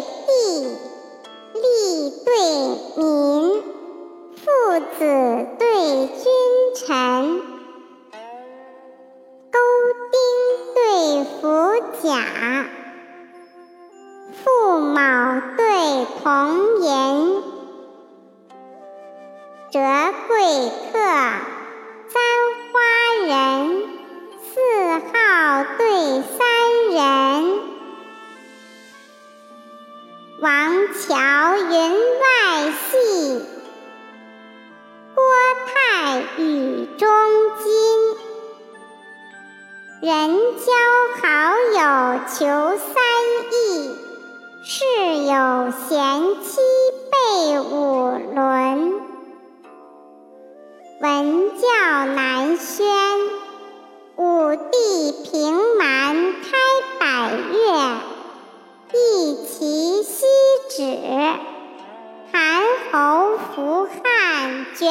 帝，利对民，父子对君臣，勾丁对辅甲，父卯对同寅，折桂客，王乔云外戏，郭泰语中金，人交好友求三义，事有贤妻备五伦。文教南宣，头伏汗卷